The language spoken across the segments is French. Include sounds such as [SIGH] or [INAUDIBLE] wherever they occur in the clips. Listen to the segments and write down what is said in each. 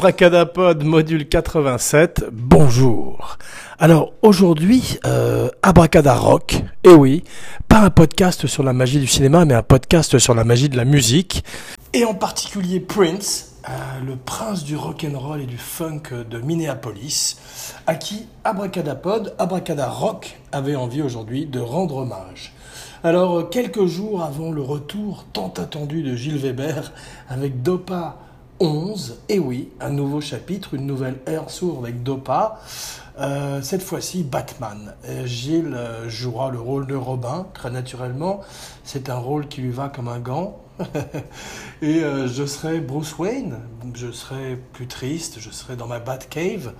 Abracadapod module 87, bonjour. Alors aujourd'hui, euh, Abracadarock, et eh oui, pas un podcast sur la magie du cinéma, mais un podcast sur la magie de la musique, et en particulier Prince, euh, le prince du rock'n'roll et du funk de Minneapolis, à qui Abracadapod, Abracadarock avait envie aujourd'hui de rendre hommage. Alors, quelques jours avant le retour tant attendu de Gilles Weber avec Dopa 11, et oui, un nouveau chapitre, une nouvelle ère s'ouvre avec Dopa. Euh, cette fois-ci, Batman. Gilles euh, jouera le rôle de Robin, très naturellement. C'est un rôle qui lui va comme un gant. [LAUGHS] et euh, je serai Bruce Wayne, je serai plus triste, je serai dans ma Batcave,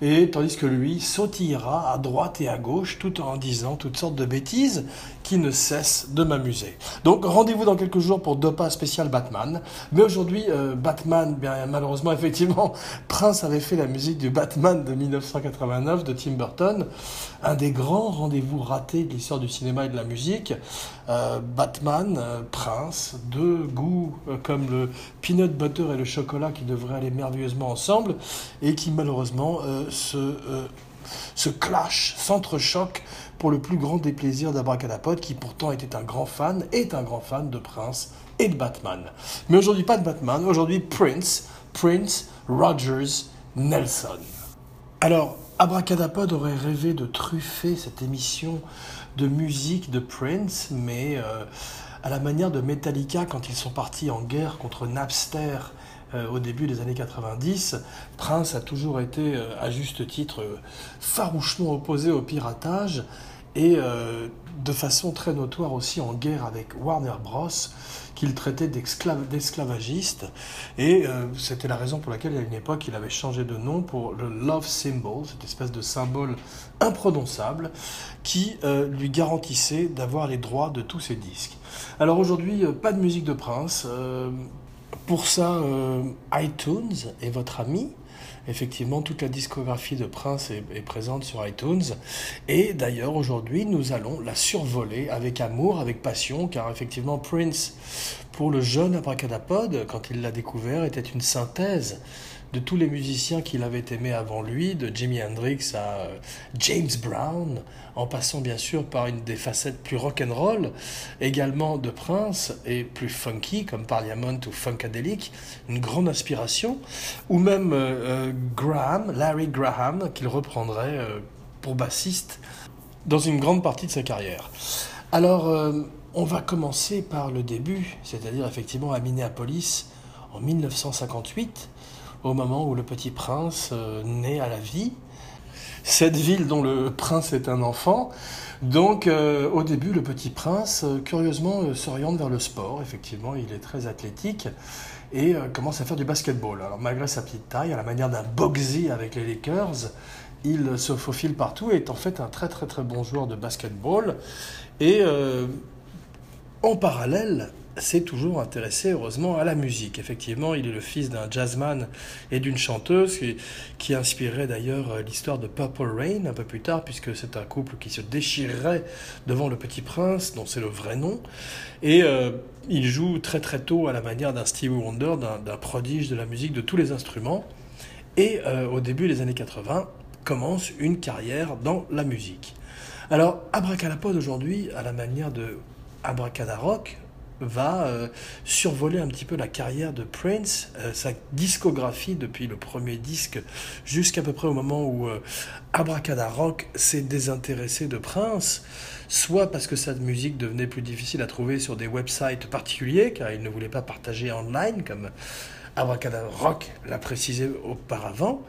et tandis que lui sautillera à droite et à gauche tout en disant toutes sortes de bêtises qui ne cessent de m'amuser. Donc rendez-vous dans quelques jours pour Dopa spécial Batman. Mais aujourd'hui, euh, Batman, bien malheureusement, [LAUGHS] effectivement, Prince avait fait la musique du Batman de 1989 de Tim Burton, un des grands rendez-vous ratés de l'histoire du cinéma et de la musique. Euh, Batman, Prince, deux goûts euh, comme le peanut butter et le chocolat qui devraient aller merveilleusement ensemble et qui malheureusement euh, se, euh, se clashent, s'entrechoquent pour le plus grand des plaisirs d'Abracadapod qui pourtant était un grand fan, est un grand fan de Prince et de Batman. Mais aujourd'hui pas de Batman, aujourd'hui Prince, Prince Rogers Nelson. Alors, Abracadapod aurait rêvé de truffer cette émission de musique de Prince, mais à la manière de Metallica quand ils sont partis en guerre contre Napster euh, au début des années 90, Prince a toujours été, euh, à juste titre, euh, farouchement opposé au piratage et de façon très notoire aussi en guerre avec Warner Bros qu'il traitait d'esclavagiste. Et c'était la raison pour laquelle, à une époque, il avait changé de nom pour le Love Symbol, cette espèce de symbole imprononçable qui lui garantissait d'avoir les droits de tous ses disques. Alors aujourd'hui, euh, pas de musique de Prince. Euh, pour ça, euh, iTunes est votre ami. Effectivement, toute la discographie de Prince est, présente sur iTunes. Et d'ailleurs, aujourd'hui, nous allons la survoler avec amour, avec passion, car effectivement, Prince, pour le jeune abracadapod, quand il l'a découvert, était une synthèse de tous les musiciens qu'il avait aimés avant lui, de Jimi Hendrix à euh, James Brown, en passant bien sûr par une des facettes plus rock'n'roll, également de Prince et plus funky comme Parliament ou Funkadelic, une grande inspiration, ou même euh, euh, Graham, Larry Graham, qu'il reprendrait pour bassiste dans une grande partie de sa carrière. Alors, on va commencer par le début, c'est-à-dire effectivement à Minneapolis en 1958 au moment où le petit prince euh, naît à la vie. Cette ville dont le prince est un enfant. Donc euh, au début, le petit prince, euh, curieusement, s'oriente vers le sport. Effectivement, il est très athlétique et commence à faire du basketball. Alors malgré sa petite taille, à la manière d'un boxy avec les Lakers, il se faufile partout et est en fait un très très très bon joueur de basketball. Et en parallèle, s'est toujours intéressé heureusement à la musique. Effectivement, il est le fils d'un jazzman et d'une chanteuse qui, inspirait d'ailleurs euh, l'histoire de Purple Rain un peu plus tard, puisque c'est un couple qui se déchirerait devant le petit prince, dont c'est le vrai nom. Et euh, il joue très très tôt à la manière d'un Stevie Wonder, d'un prodige de la musique de tous les instruments. Et euh, au début des années 80, commence une carrière dans la musique. Alors, Abracadapod aujourd'hui, à la manière de Abracadarock, va euh, survoler un petit peu la carrière de Prince, euh, sa discographie depuis le premier disque jusqu'à peu près au moment où euh, Rock s'est désintéressé de Prince, soit parce que sa musique devenait plus difficile à trouver sur des websites particuliers, car il ne voulait pas partager online comme Rock l'a précisé auparavant,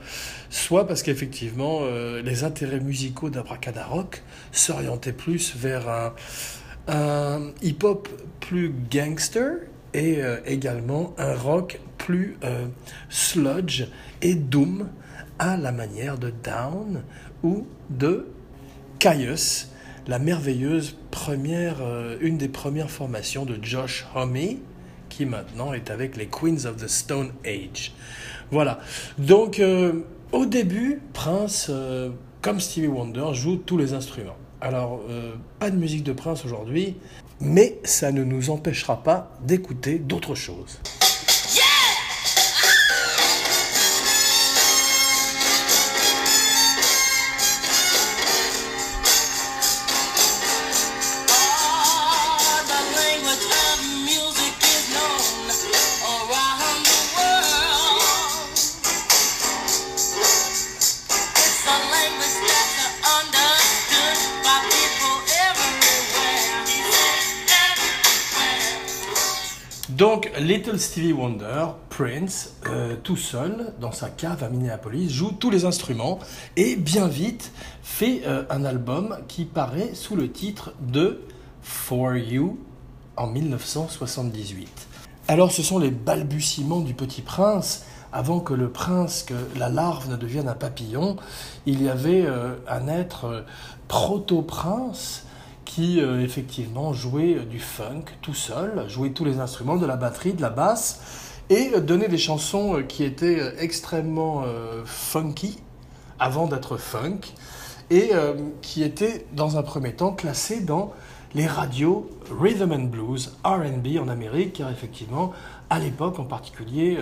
soit parce qu'effectivement les intérêts musicaux d'Abracadarock s'orientaient plus vers un un hip-hop plus gangster et euh, également un rock plus euh, sludge et doom à la manière de Down ou de Caius, la merveilleuse première, euh, une des premières formations de Josh Homme, qui maintenant est avec les Queens of the Stone Age. Voilà. Donc, au début, Prince, comme Stevie Wonder, joue tous les instruments. Alors, euh, pas de musique de Prince aujourd'hui, mais ça ne nous empêchera pas d'écouter d'autres choses. Donc, Little Stevie Wonder, Prince, euh, tout seul, dans sa cave à Minneapolis, joue tous les instruments et bien vite fait euh, un album qui paraît sous le titre de For You en 1978. Alors, ce sont les balbutiements du petit prince. Avant que le prince, que la larve ne devienne un papillon, il y avait euh, un être proto-prince qui euh, effectivement jouait du funk tout seul, jouait tous les instruments, de la batterie, de la basse, et euh, donnait des chansons euh, qui étaient extrêmement funky avant d'être funk, et qui étaient dans un premier temps classées dans les radios rhythm and blues, RB en Amérique, car effectivement, à l'époque en particulier,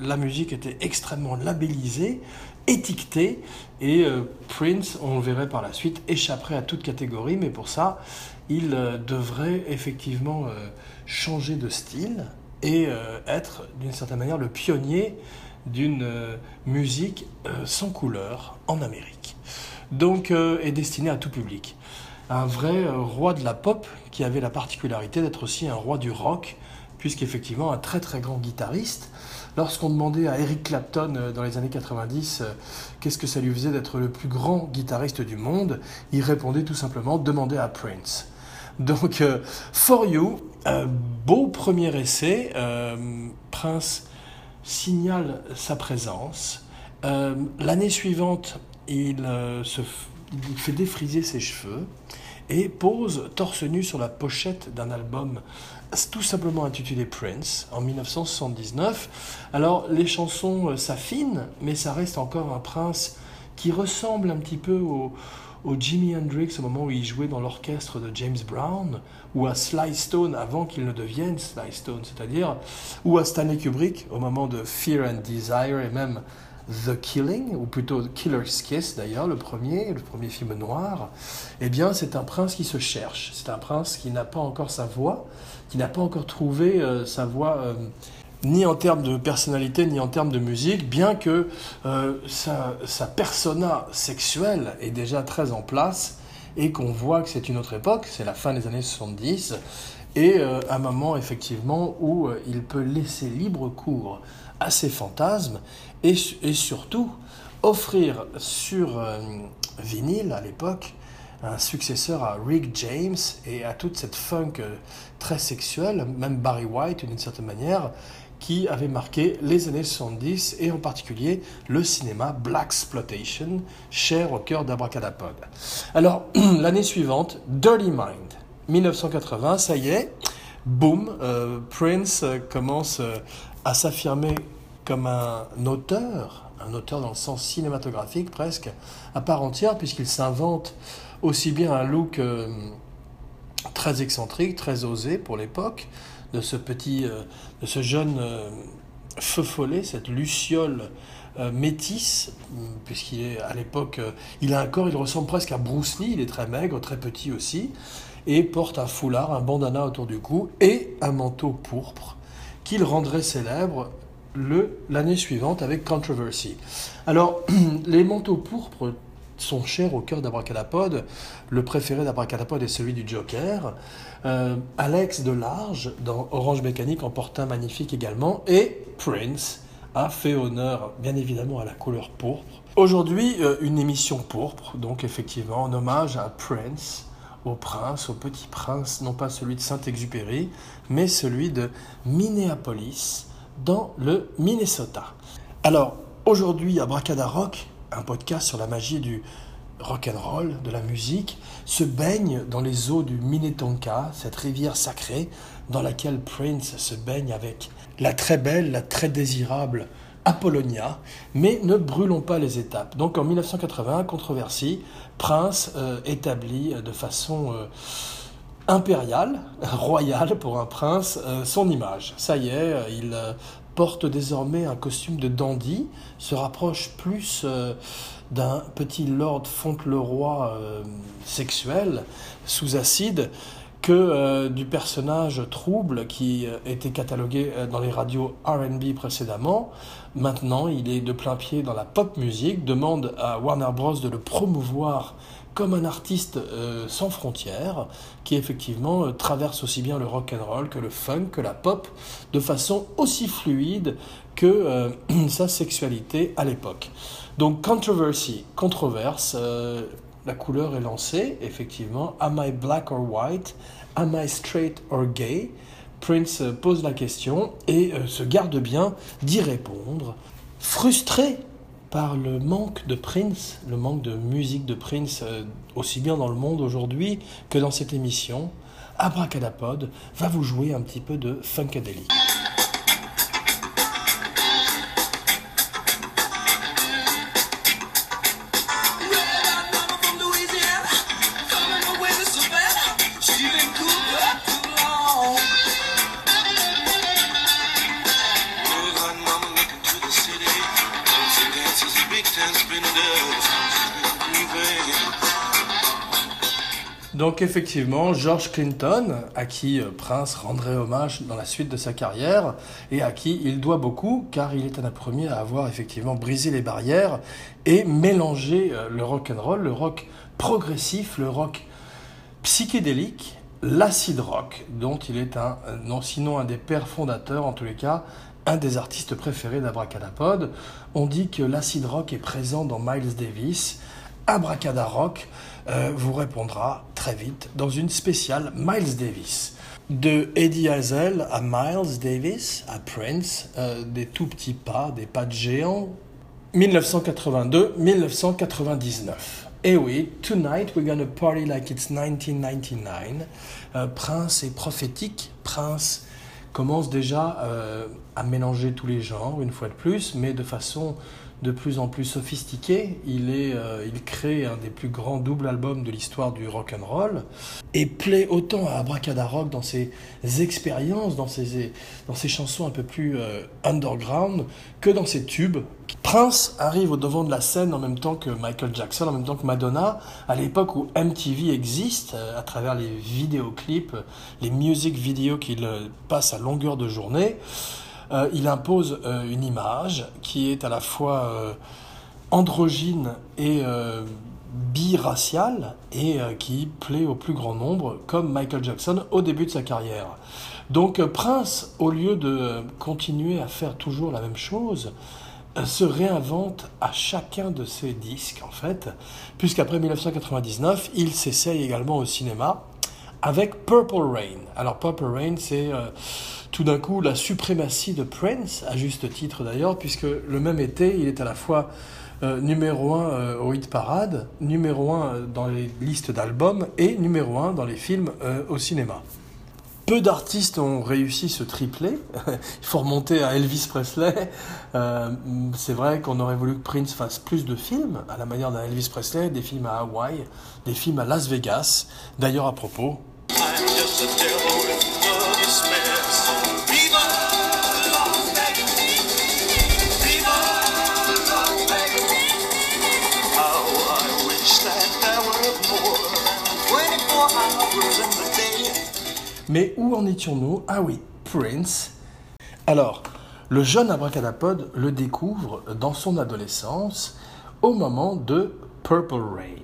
la musique était extrêmement labellisée, étiqueté et euh, Prince, on le verrait par la suite, échapperait à toute catégorie, mais pour ça, il euh, devrait effectivement euh, changer de style et être d'une certaine manière le pionnier d'une musique sans couleur en Amérique. Donc, est destiné à tout public. Un vrai roi de la pop qui avait la particularité d'être aussi un roi du rock, puisqu'effectivement un très très grand guitariste Lorsqu'on demandait à Eric Clapton euh, dans les années 90 euh, qu'est-ce que ça lui faisait d'être le plus grand guitariste du monde, il répondait tout simplement demandez à Prince. Donc, euh, For You, beau premier essai, Prince signale sa présence. L'année suivante, il, se, il fait défriser ses cheveux et pose torse nu sur la pochette d'un album tout simplement intitulé Prince en 1979. Alors les chansons euh, s'affinent, mais ça reste encore un Prince qui ressemble un petit peu au, au Jimi Hendrix au moment où il jouait dans l'orchestre de James Brown, ou à Sly Stone avant qu'il ne devienne Sly Stone, c'est-à-dire, ou à Stanley Kubrick au moment de Fear and Desire et même The Killing, ou plutôt Killer's Kiss d'ailleurs, le premier, le premier film noir, eh bien c'est un prince qui se cherche, c'est un prince qui n'a pas encore sa voix, qui n'a pas encore trouvé euh, sa voix euh, ni en termes de personnalité ni en termes de musique, bien que euh, sa, sa, persona sexuelle est déjà très en place et qu'on voit que c'est une autre époque, c'est la fin des années 70, et un moment effectivement où il peut laisser libre cours à ses fantasmes et, surtout offrir sur euh, vinyle à l'époque un successeur à Rick James et à toute cette funk euh, très sexuelle, même Barry White d'une certaine manière, qui avait marqué les années 70 et en particulier le cinéma Black Exploitation, cher au cœur d'Abracadapod. Alors, [CLEARS THROAT] l'année suivante, Dirty Mind, 1980, ça y est, boum, euh, Prince commence à s'affirmer comme un auteur, un auteur dans le sens cinématographique presque, à part entière, puisqu'il s'invente aussi bien un look euh, très excentrique, très osé pour l'époque, de ce petit, euh, de ce jeune euh, feu follet, cette luciole métisse, puisqu'il est à l'époque, il a un corps, il ressemble presque à Bruce il est très maigre, très petit aussi, et porte un foulard, un bandana autour du cou et un manteau pourpre qu'il rendrait célèbre l'année suivante avec Controversy. Alors, [CLEARS THROAT] les manteaux pourpres sont chers au cœur d'Abracadapod. Le préféré d'Abracadapod est celui du Joker. Euh, Alex Delarge, dans Orange Mécanique, en porte un magnifique également. Et Prince a fait honneur, bien évidemment, à la couleur pourpre. Aujourd'hui, euh, une émission pourpre, donc effectivement, en hommage à Prince, au prince, au petit prince, non pas celui de Saint-Exupéry, mais celui de Minneapolis, dans le Minnesota. Alors, aujourd'hui, à Bracada Rock, un podcast sur la magie du rock and roll, de la musique, se baigne dans les eaux du Minnetonka, cette rivière sacrée dans laquelle Prince se baigne avec la très belle, la très désirable Apollonia, mais ne brûlons pas les étapes. Donc en 1980, controversie, Prince euh, établit de façon euh, impérial, [LAUGHS] royal pour un prince, euh, son image. Ça y est, euh, il euh, porte désormais un costume de dandy, se rapproche plus d'un petit lord Fauntleroy sexuel sous acide que du personnage trouble qui était catalogué dans les radios RB précédemment. Maintenant, il est de plein pied dans la pop music, demande à Warner Bros. de le promouvoir comme un artiste euh, sans frontières qui effectivement euh, traverse aussi bien le rock and roll que le funk, que la pop de façon aussi fluide que euh, [CLEARS THROAT] sa sexualité à l'époque. Donc controversy, controverse, la couleur est lancée effectivement. Am I black or white? Am I straight or gay? Prince pose la question et se garde bien d'y répondre. Frustré par le manque de Prince, le manque de musique de Prince, euh, aussi bien dans le monde aujourd'hui que dans cette émission, Abracadapod va vous jouer un petit peu de Funkadelic. Donc effectivement, George Clinton, à qui euh, Prince rendrait hommage dans la suite de sa carrière, et à qui il doit beaucoup, car il est un des premiers à avoir effectivement brisé les barrières et mélangé euh, le rock and roll, le rock progressif, le rock psychédélique, l'acid rock, dont il est un, non sinon un des pères fondateurs, en tous les cas, un des artistes préférés d'Abracadapod. On dit que l'acid rock est présent dans Miles Davis, Abracadarock euh, vous répondra très vite dans une spéciale Miles Davis. De Eddie Hazel à Miles Davis, à Prince, euh, des tout petits pas, des pas de géant. 1982-1999. Eh oui, Tonight we're gonna party like it's 1999. Euh, Prince est prophétique. Prince commence déjà à mélanger tous les genres, une fois de plus, mais de façon de plus en plus sophistiqué. Il, est, euh, il crée un des plus grands doubles albums de l'histoire du rock and roll et plaît autant à Abracadarock dans ses expériences, dans ses, dans ses chansons un peu plus euh, underground que dans ses tubes. Prince arrive au devant de la scène en même temps que Michael Jackson, en même temps que Madonna, à l'époque où MTV existe, euh, à travers les vidéoclips, les music videos qu'il passe à longueur de journée. Euh, il impose euh, une image qui est à la fois euh, androgyne et biraciale et qui plaît au plus grand nombre, comme Michael Jackson au début de sa carrière. Donc Prince, au lieu de continuer à faire toujours la même chose, se réinvente à chacun de ses disques en fait, puisqu'après 1999, il s'essaye également au cinéma avec Purple Rain. Alors Purple Rain, c'est tout d'un coup la suprématie de Prince, à juste titre d'ailleurs, puisque le même été, il est à la fois euh, numéro 1 euh, au hit parade, numéro 1 euh, dans les listes d'albums et numéro 1 dans les films au cinéma. Peu d'artistes ont réussi ce triplé. [LAUGHS] Il faut remonter à Elvis Presley. c'est vrai qu'on aurait voulu que Prince fasse plus de films, à la manière d'un Elvis Presley, des films à Hawaï, des films à Las Vegas. D'ailleurs, à propos, Mais où en étions-nous? Ah oui, Prince. Alors, le jeune abracadapod le découvre dans son adolescence au moment de Purple Rain.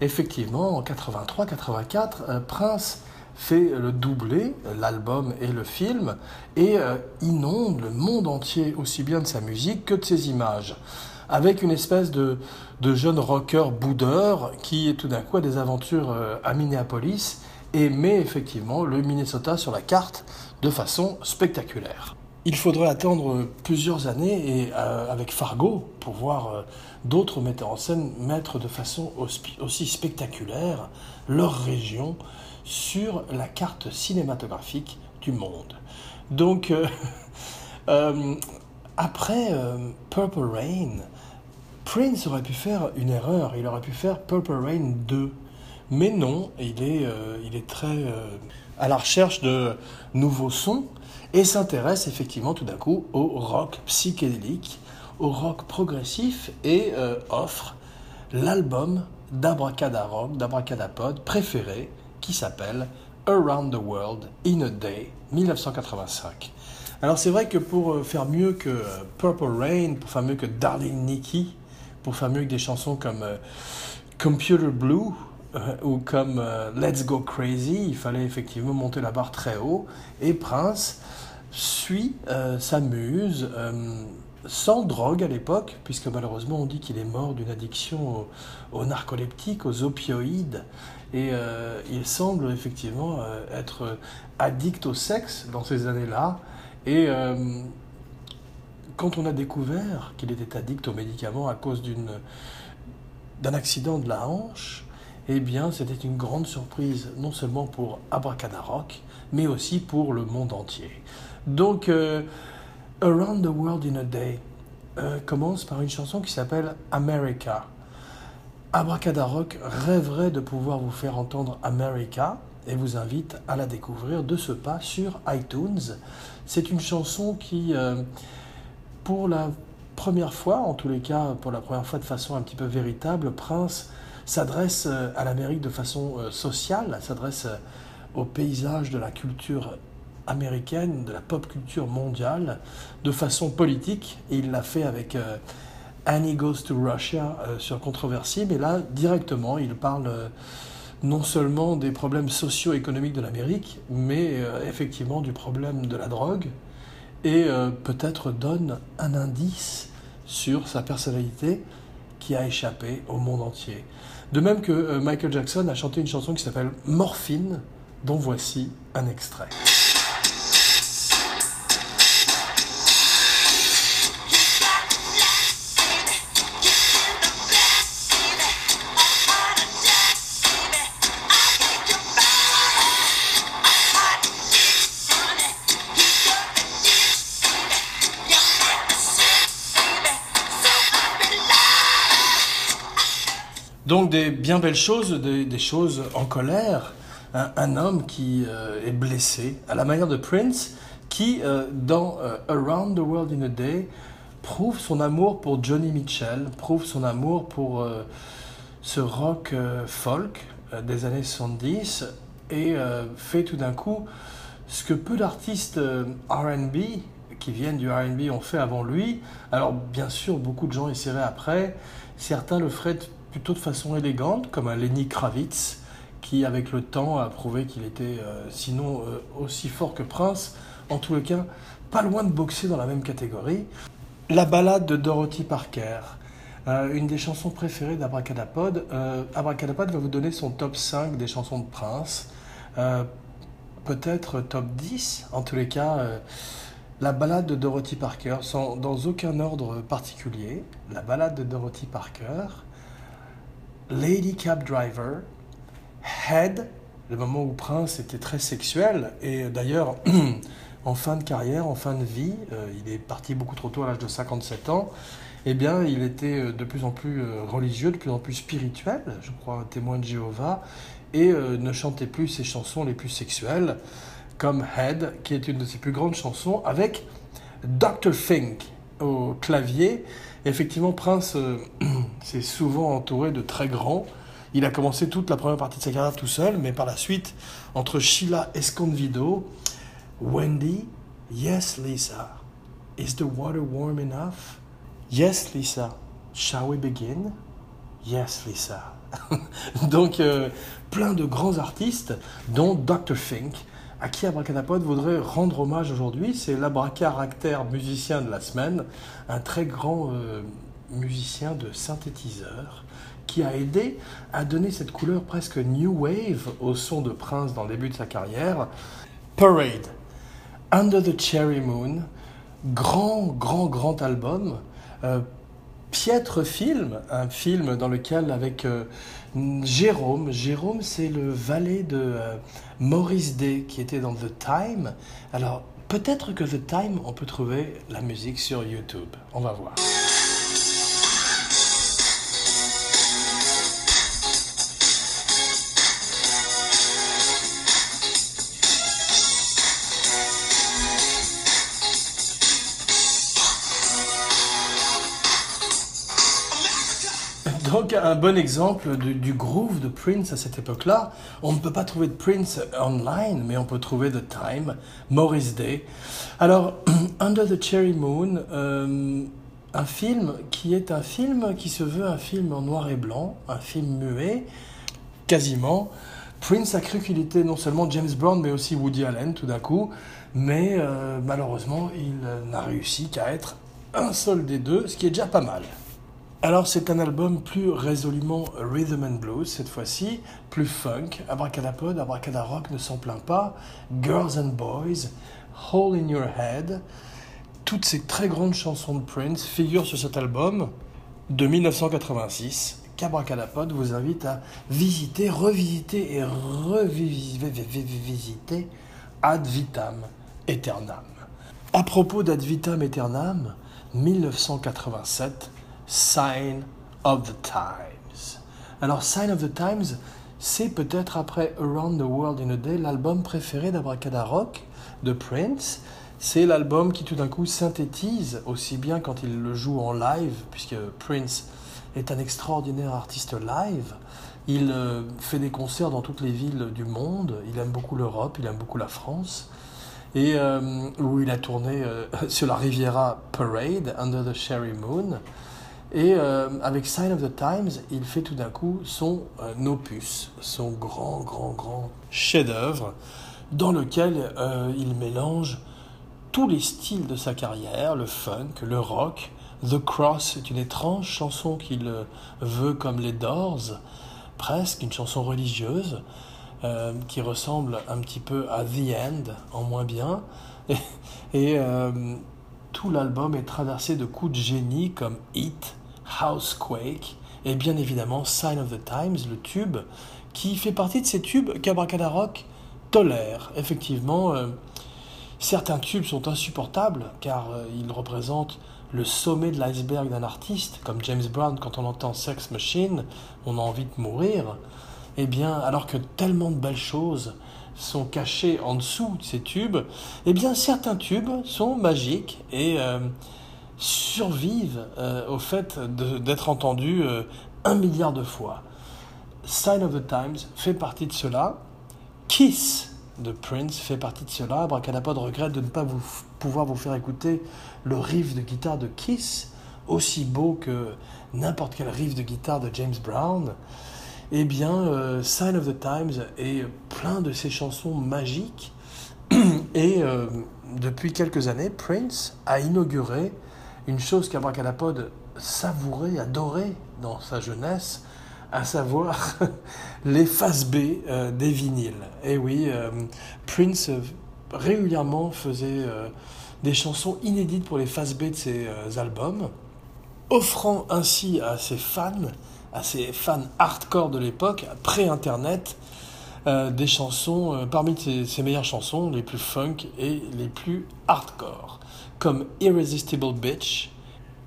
Effectivement, en 83-84, euh, Prince fait le doublé, l'album et le film, et euh, inonde le monde entier aussi bien de sa musique que de ses images, avec une espèce de, de jeune rocker boudeur qui tout d'un coup a des aventures euh, à Minneapolis et met effectivement le Minnesota sur la carte de façon spectaculaire. Il faudrait attendre plusieurs années et euh, avec Fargo pour voir euh, d'autres metteurs en scène mettre de façon aussi spectaculaire leur région sur la carte cinématographique du monde. Donc euh, [LAUGHS] après Purple Rain, Prince aurait pu faire une erreur, il aurait pu faire Purple Rain 2 mais non, il est, euh, il est très euh, à la recherche de nouveaux sons et s'intéresse effectivement tout d'un coup au rock psychédélique, au rock progressif et euh, offre l'album d'Abracadarock, d'Abracadapod préféré qui s'appelle Around the World in a Day 1985. Alors c'est vrai que pour faire mieux que Purple Rain, pour faire mieux que Darling Nikki, pour faire mieux que des chansons comme Computer Blue euh, ou comme euh, Let's Go Crazy, il fallait effectivement monter la barre très haut. Et Prince suit, s'amuse, sans drogue à l'époque, puisque malheureusement on dit qu'il est mort d'une addiction aux, narcoleptiques, aux opioïdes. Et il semble effectivement être addict au sexe dans ces années-là. Et quand on a découvert qu'il était addict aux médicaments à cause d'un accident de la hanche, eh bien, c'était une grande surprise, non seulement pour Abracadarock, mais aussi pour le monde entier. Donc, euh, Around the World in a Day euh, commence par une chanson qui s'appelle America. Abracadarock rêverait de pouvoir vous faire entendre America et vous invite à la découvrir de ce pas sur iTunes. C'est une chanson qui... Euh, pour la première fois, en tous les cas pour la première fois de façon un petit peu véritable, Prince s'adresse euh, à l'Amérique de façon euh, sociale, s'adresse au paysage de la culture américaine, de la pop culture mondiale, de façon politique. Et il l'a fait avec Annie Goes to Russia sur Controversy, mais là, directement, il parle non seulement des problèmes socio-économiques de l'Amérique, mais effectivement du problème de la drogue, et euh, peut-être donne un indice sur sa personnalité qui a échappé au monde entier. De même que euh, Michael Jackson a chanté une chanson qui s'appelle Morphine, dont voici un extrait. Donc des bien belles choses, des, choses en colère. Un, homme qui euh, est blessé, à la manière de Prince, qui, euh, dans euh, Around the World in a Day, prouve son amour pour Johnny Mitchell, prouve son amour pour ce rock folk des années 70, et fait tout d'un coup ce que peu d'artistes RB qui viennent du RB ont fait avant lui. Alors bien sûr, beaucoup de gens essaieraient après. Certains le feraient plutôt de façon élégante, comme un Lenny Kravitz, qui avec le temps a prouvé qu'il était, euh, sinon euh, aussi fort que Prince, en tous les cas, pas loin de boxer dans la même catégorie. La balade de Dorothy Parker, euh, une des chansons préférées d'Abracadapod. Abracadapod va vous donner son top 5 des chansons de Prince, peut-être top 10, en tous les cas. La balade de Dorothy Parker, sans, dans aucun ordre particulier. La balade de Dorothy Parker, Lady Cab Driver, Head, le moment où Prince était très sexuel, et d'ailleurs, [CLEARS THROAT] en fin de carrière, en fin de vie, euh, il est parti beaucoup trop tôt à l'âge de 57 ans, eh bien, il était euh, de plus en plus euh, religieux, de plus en plus spirituel, je crois, témoin de Jéhovah, et ne chantait plus ses chansons les plus sexuelles, comme Head, qui est une de ses plus grandes chansons, avec Dr. Fink au clavier, effectivement, Prince euh, [CLEARS THROAT] s'est souvent entouré de très grands. Il a commencé toute la première partie de sa carrière tout seul, mais par la suite, entre Sheila Escondido, Wendy, Yes Lisa, Is the water warm enough? Yes Lisa, shall we begin? Yes Lisa. [LAUGHS] Donc, euh, plein de grands artistes, dont Dr. Fink, à qui Abracadapod voudrait rendre hommage aujourd'hui? C'est l'abracaractère musicien de la semaine, un très grand euh, musicien de synthétiseur qui a aidé à donner cette couleur presque new wave au son de Prince dans le début de sa carrière. Parade, Under the Cherry Moon, grand, grand, grand album. Euh, piètre film, un film dans lequel avec euh, Jérôme, Jérôme c'est le valet de euh, Maurice Day qui était dans The Time. Alors peut-être que The Time on peut trouver la musique sur YouTube. On va voir. Un bon exemple du, groove de Prince à cette époque-là. On ne peut pas trouver de Prince online, mais on peut trouver The Time, Maurice Day. Alors, [CLEARS THROAT] Under the Cherry Moon, euh, Un film qui est un film qui se veut un film en noir et blanc, un film muet, quasiment. Prince a cru qu'il était non seulement James Brown, mais aussi Woody Allen tout d'un coup, mais euh, malheureusement, il n'a réussi qu'à être un seul des deux, ce qui est déjà pas mal. Alors c'est un album plus résolument rhythm and blues cette fois-ci, plus funk, abracadapod, abracadarock ne s'en plaint pas, Girls and Boys, Hole in Your Head, toutes ces très grandes chansons de Prince figurent sur cet album de 1986 qu'Abracadapod vous invite à visiter, revisiter et revisiter Ad Vitam Aeternam. À propos d'Ad Vitam Aeternam, 1987, Sign of the Times. Alors, Sign of the Times, c'est peut-être après Around the World in a Day l'album préféré d'Abracadarock de Prince. C'est l'album qui tout d'un coup synthétise aussi bien quand il le joue en live, puisque Prince est un extraordinaire artiste live. Il euh, fait des concerts dans toutes les villes du monde. Il aime beaucoup l'Europe, il aime beaucoup la France. Et euh, où il a tourné euh, [LAUGHS] sur la Riviera Parade, Under the Cherry Moon. Et euh, avec Sign of the Times, il fait tout d'un coup son euh, opus, son grand, grand, grand chef-d'œuvre, dans lequel euh, il mélange tous les styles de sa carrière, le funk, le rock. The Cross est une étrange chanson qu'il veut comme les Doors, presque une chanson religieuse, qui ressemble un petit peu à The End, en moins bien. [LAUGHS] Et, et tout l'album est traversé de coups de génie comme Hit, Housequake et bien évidemment Sign of the Times, le tube, qui fait partie de ces tubes qu'Abracadarock tolère. Effectivement, euh, certains tubes sont insupportables car euh, ils représentent le sommet de l'iceberg d'un artiste, comme James Brown, quand on entend Sex Machine, on a envie de mourir. Eh bien, alors que tellement de belles choses sont cachées en dessous de ces tubes, eh bien, certains tubes sont magiques et euh, survivent euh, au fait d'être entendus euh, un milliard de fois. Sign of the Times fait partie de cela. Kiss de Prince fait partie de cela. Bracadapod regrette de ne pas vous, pouvoir vous faire écouter le riff de guitare de Kiss, aussi beau que n'importe quel riff de guitare de James Brown. Eh bien, euh, Sign of the Times est plein de ces chansons magiques. [CLEARS THROAT] Et depuis quelques années, Prince a inauguré une chose qu'Abracadapod savourait, adorait dans sa jeunesse, à savoir [LAUGHS] les faces B euh, des vinyles. Et oui, euh, Prince euh, régulièrement faisait des chansons inédites pour les faces B de ses albums, offrant ainsi à ses fans, à ses fans hardcore de l'époque, pré-internet, des chansons, parmi ses, ses meilleures chansons, les plus funk et les plus hardcore comme Irresistible Bitch,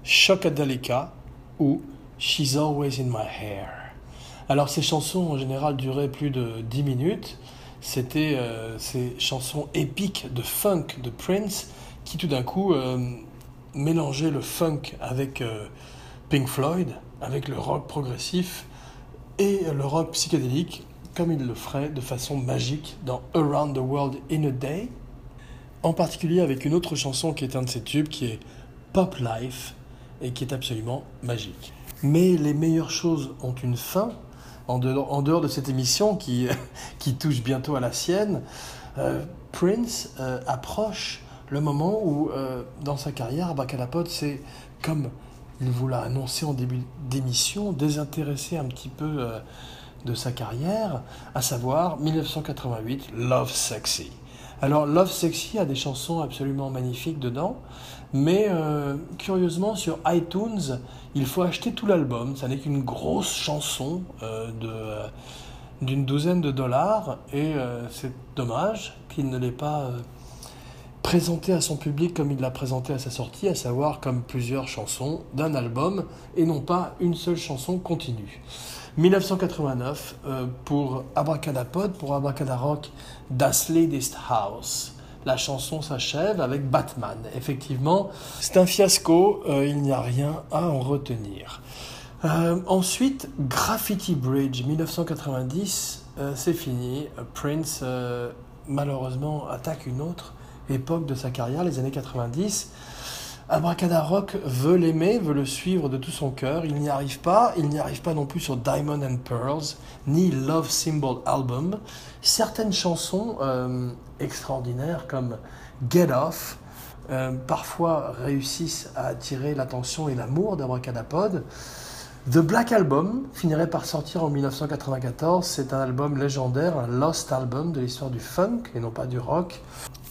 Shockadelica ou She's Always in My Hair. Alors ces chansons en général duraient plus de 10 minutes. C'était euh, ces chansons épiques de funk de Prince qui tout d'un coup euh, mélangeaient le funk avec euh, Pink Floyd, avec le rock progressif et le rock psychédélique comme il le ferait de façon magique dans Around the World in a Day en particulier avec une autre chanson qui est un de ses tubes, qui est Pop Life, et qui est absolument magique. Mais les meilleures choses ont une fin, en dehors, de cette émission [LAUGHS] qui, touche bientôt à la sienne. Euh, Prince euh, approche le moment où, euh, dans sa carrière, Bacalapod c'est comme il vous l'a annoncé en début d'émission, désintéressé un petit peu de sa carrière, à savoir 1988, Love Sexy. Alors Love Sexy a des chansons absolument magnifiques dedans, mais euh, curieusement sur iTunes, il faut acheter tout l'album. Ça n'est qu'une grosse chanson euh, euh, d'une douzaine de dollars, et c'est dommage qu'il ne l'ait pas présenté à son public comme il l'a présenté à sa sortie, à savoir comme plusieurs chansons d'un album, et non pas une seule chanson continue. 1989 euh, pour Abracadapod, pour Abracadarock, Das Ladest House. La chanson s'achève avec Batman. Effectivement, c'est un fiasco, euh, il n'y a rien à en retenir. Euh, ensuite, Graffiti Bridge, 1990, c'est fini. Prince, malheureusement, attaque une autre époque de sa carrière, les années 90 Abracadarock veut l'aimer, veut le suivre de tout son cœur. Il n'y arrive pas. Il n'y arrive pas non plus sur Diamond and Pearls, ni Love Symbol Album. Certaines chansons euh, extraordinaires comme Get Off, euh, parfois réussissent à attirer l'attention et l'amour d'Abracadapod. The Black Album finirait par sortir en 1994. C'est un album légendaire, un lost album de l'histoire du funk et non pas du rock.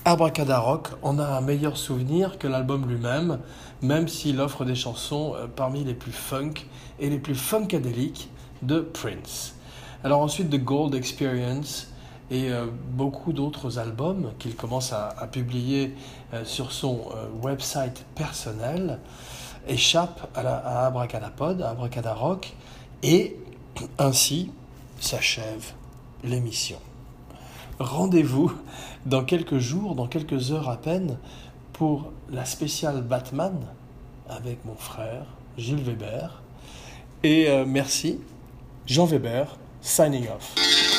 Abracadarock en a un meilleur souvenir que l'album lui-même, même s'il offre des chansons euh, parmi les plus funk et les plus funkadéliques de Prince. Alors ensuite The Gold Experience et euh, beaucoup d'autres albums qu'il commence à, publier euh, sur son website personnel échappent à, la, à Abracadapod, à Abracadarock, et [CLEARS THROAT] ainsi s'achève l'émission. Rendez-vous dans quelques jours, dans quelques heures à peine, pour la spéciale Batman avec mon frère Gilles Weber. Et euh, merci, Jean Weber, signing off.